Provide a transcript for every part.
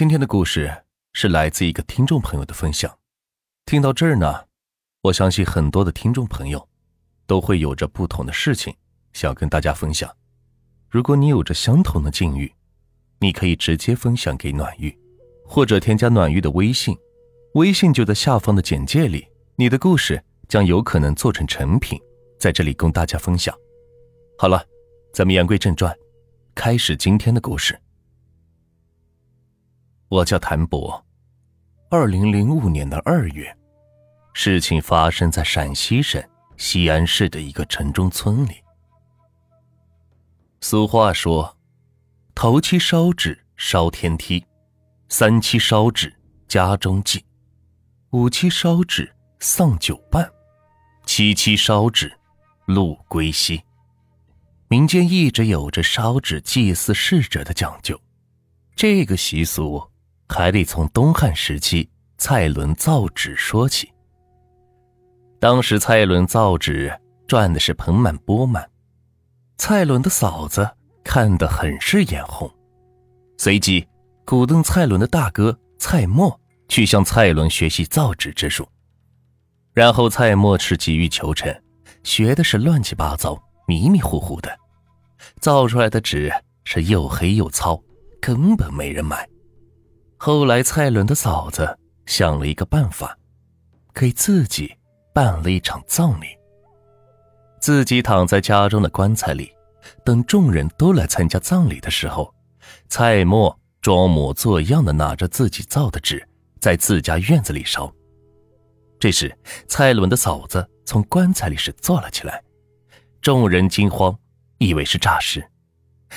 今天的故事是来自一个听众朋友的分享。听到这儿呢，我相信很多的听众朋友都会有着不同的事情想跟大家分享。如果你有着相同的境遇，你可以直接分享给暖玉，或者添加暖玉的微信，微信就在下方的简介里。你的故事将有可能做成成品，在这里供大家分享。好了，咱们言归正传，开始今天的故事。我叫谭博，二零零五年的二月，事情发生在陕西省西安市的一个城中村里。俗话说：“头七烧纸烧天梯，三七烧纸家中祭，五七烧纸丧酒伴，七七烧纸路归西。”民间一直有着烧纸祭祀逝者的讲究，这个习俗。还得从东汉时期蔡伦造纸说起。当时蔡伦造纸赚的是盆满钵满，蔡伦的嫂子看得很是眼红，随即鼓动蔡伦的大哥蔡墨去向蔡伦学习造纸之术。然后蔡墨是急于求成，学的是乱七八糟、迷迷糊糊的，造出来的纸是又黑又糙，根本没人买。后来，蔡伦的嫂子想了一个办法，给自己办了一场葬礼。自己躺在家中的棺材里，等众人都来参加葬礼的时候，蔡墨装模作样的拿着自己造的纸，在自家院子里烧。这时，蔡伦的嫂子从棺材里是坐了起来，众人惊慌，以为是诈尸。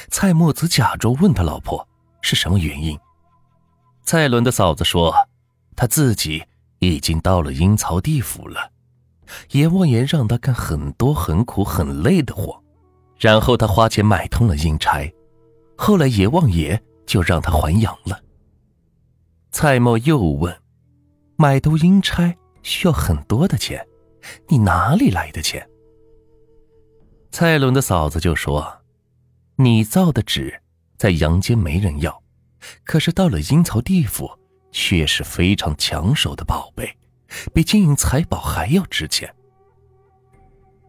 蔡墨则假装问他老婆是什么原因。蔡伦的嫂子说：“他自己已经到了阴曹地府了，阎王爷让他干很多很苦很累的活，然后他花钱买通了阴差，后来阎王爷就让他还阳了。”蔡瑁又问：“买通阴差需要很多的钱，你哪里来的钱？”蔡伦的嫂子就说：“你造的纸在阳间没人要。”可是到了阴曹地府，却是非常抢手的宝贝，比金银财宝还要值钱。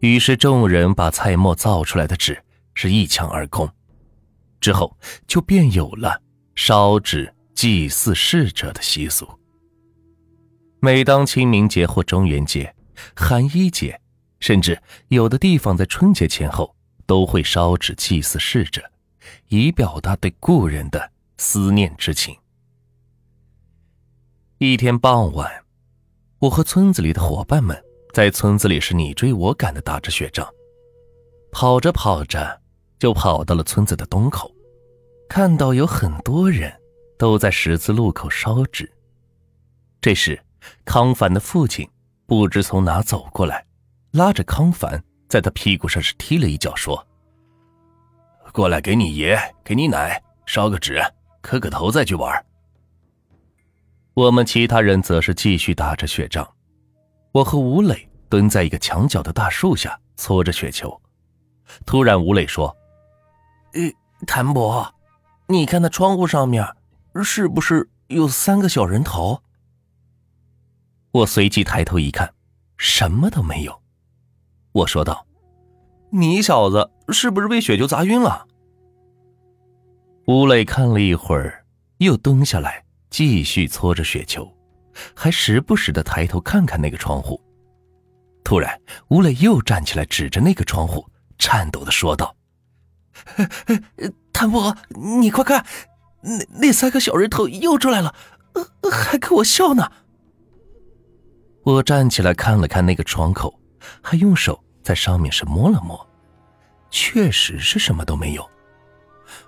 于是众人把蔡墨造出来的纸是一抢而空，之后就便有了烧纸祭祀逝者的习俗。每当清明节或中元节、寒衣节，甚至有的地方在春节前后，都会烧纸祭祀逝者，以表达对故人的。思念之情。一天傍晚，我和村子里的伙伴们在村子里是你追我赶的打着雪仗，跑着跑着就跑到了村子的东口，看到有很多人都在十字路口烧纸。这时，康凡的父亲不知从哪走过来，拉着康凡在他屁股上是踢了一脚，说：“过来，给你爷，给你奶烧个纸。”磕个头再去玩。我们其他人则是继续打着雪仗。我和吴磊蹲在一个墙角的大树下搓着雪球。突然，吴磊说：“呃，谭博，你看那窗户上面，是不是有三个小人头？”我随即抬头一看，什么都没有。我说道：“你小子是不是被雪球砸晕了？”吴磊看了一会儿，又蹲下来继续搓着雪球，还时不时的抬头看看那个窗户。突然，吴磊又站起来，指着那个窗户，颤抖的说道：“谭博，你快看，那那三个小人头又出来了，还跟我笑呢。”我站起来看了看那个窗口，还用手在上面是摸了摸，确实是什么都没有。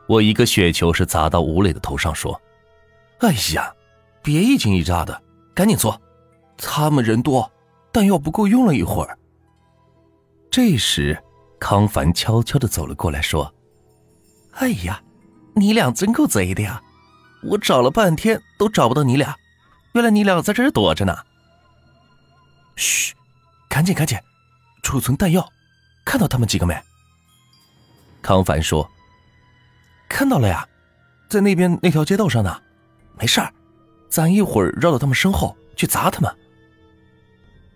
我一个雪球是砸到吴磊的头上，说：“哎呀，别一惊一乍的，赶紧搓。他们人多，弹药不够用了一会儿。”这时，康凡悄悄的走了过来，说：“哎呀，你俩真够贼的呀！我找了半天都找不到你俩，原来你俩在这儿躲着呢。”嘘，赶紧赶紧，储存弹药。看到他们几个没？康凡说。看到了呀，在那边那条街道上呢，没事儿，咱一会儿绕到他们身后去砸他们。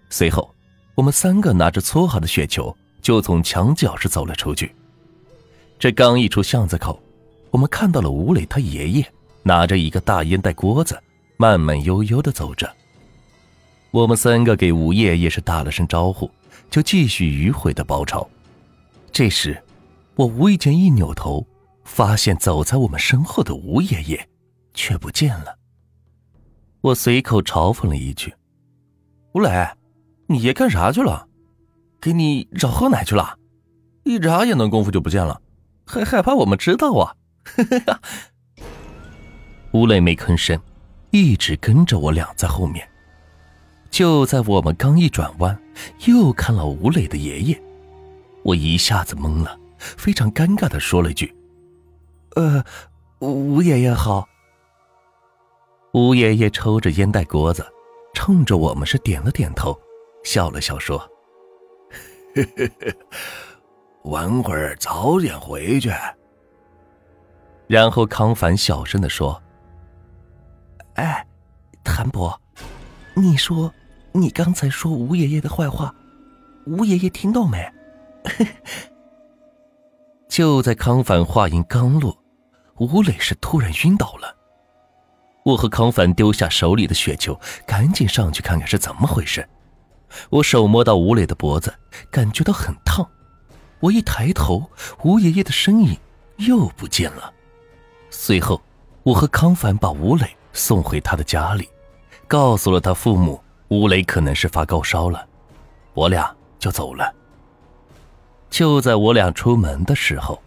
随后，我们三个拿着搓好的雪球，就从墙角是走了出去。这刚一出巷子口，我们看到了吴磊他爷爷拿着一个大烟袋锅子，慢慢悠悠的走着。我们三个给吴爷爷是打了声招呼，就继续迂回的包抄。这时，我无意间一扭头，发现走在我们身后的吴爷爷却不见了。我随口嘲讽了一句：“吴磊。”你爷干啥去了？给你找喝奶去了？一眨眼的功夫就不见了，还害怕我们知道啊？吴磊没吭声，一直跟着我俩在后面。就在我们刚一转弯，又看了吴磊的爷爷，我一下子懵了，非常尴尬的说了句：“呃，吴爷爷好。”吴爷爷抽着烟袋锅子，冲着我们是点了点头。笑了笑说：“呵呵呵，晚会儿早点回去。”然后康凡小声的说：“哎，谭伯，你说你刚才说吴爷爷的坏话，吴爷爷听到没？” 就在康凡话音刚落，吴磊是突然晕倒了。我和康凡丢下手里的雪球，赶紧上去看看是怎么回事。我手摸到吴磊的脖子，感觉到很烫。我一抬头，吴爷爷的身影又不见了。随后，我和康凡把吴磊送回他的家里，告诉了他父母吴磊可能是发高烧了，我俩就走了。就在我俩出门的时候，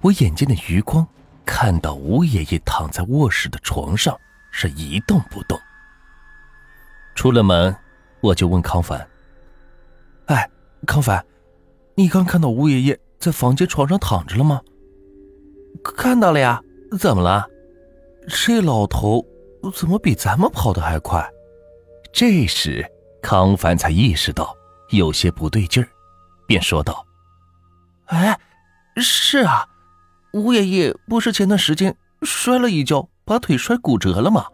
我眼睛的余光看到吴爷爷躺在卧室的床上，是一动不动。出了门。我就问康凡：“哎，康凡，你刚看到吴爷爷在房间床上躺着了吗？”“看到了呀，怎么了？”“这老头怎么比咱们跑的还快？”这时，康凡才意识到有些不对劲儿，便说道：“哎，是啊，吴爷爷不是前段时间摔了一跤，把腿摔骨折了吗？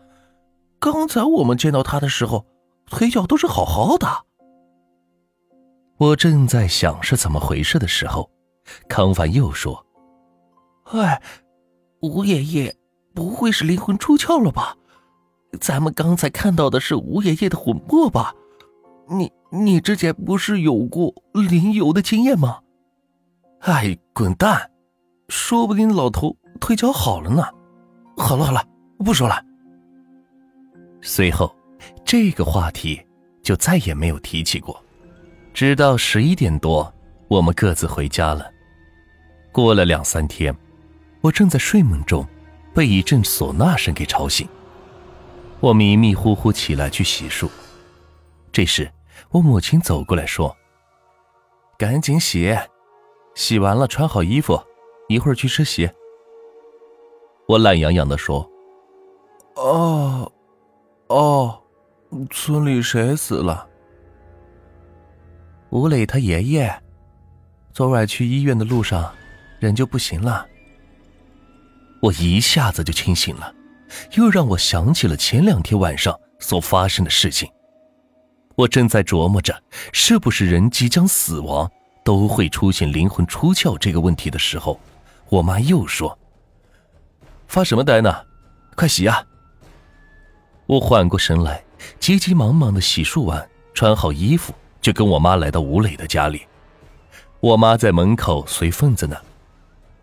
刚才我们见到他的时候。”腿脚都是好好的。我正在想是怎么回事的时候，康凡又说：“哎，吴爷爷不会是灵魂出窍了吧？咱们刚才看到的是吴爷爷的魂魄吧？你你之前不是有过灵游的经验吗？哎，滚蛋！说不定老头腿脚好了呢。好了好了，不说了。”随后。这个话题就再也没有提起过，直到十一点多，我们各自回家了。过了两三天，我正在睡梦中，被一阵唢呐声给吵醒。我迷迷糊糊起来去洗漱，这时我母亲走过来说：“赶紧洗，洗完了穿好衣服，一会儿去吃席。”我懒洋洋的说：“哦，哦。”村里谁死了？吴磊他爷爷，昨晚去医院的路上，人就不行了。我一下子就清醒了，又让我想起了前两天晚上所发生的事情。我正在琢磨着，是不是人即将死亡都会出现灵魂出窍这个问题的时候，我妈又说：“发什么呆呢？快洗呀！”我缓过神来。急急忙忙的洗漱完，穿好衣服，就跟我妈来到吴磊的家里。我妈在门口随份子呢。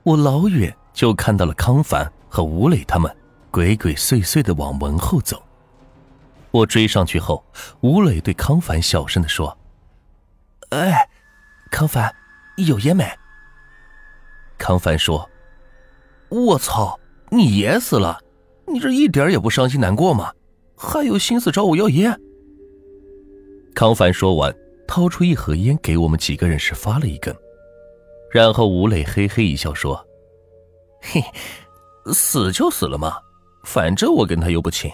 我老远就看到了康凡和吴磊他们鬼鬼祟祟的往门后走。我追上去后，吴磊对康凡小声的说：“哎，康凡，有烟没？”康凡说：“我操，你爷死了，你这一点也不伤心难过吗？”还有心思找我要烟？康凡说完，掏出一盒烟给我们几个人是发了一根，然后吴磊嘿嘿一笑说：“嘿，死就死了嘛，反正我跟他又不亲。”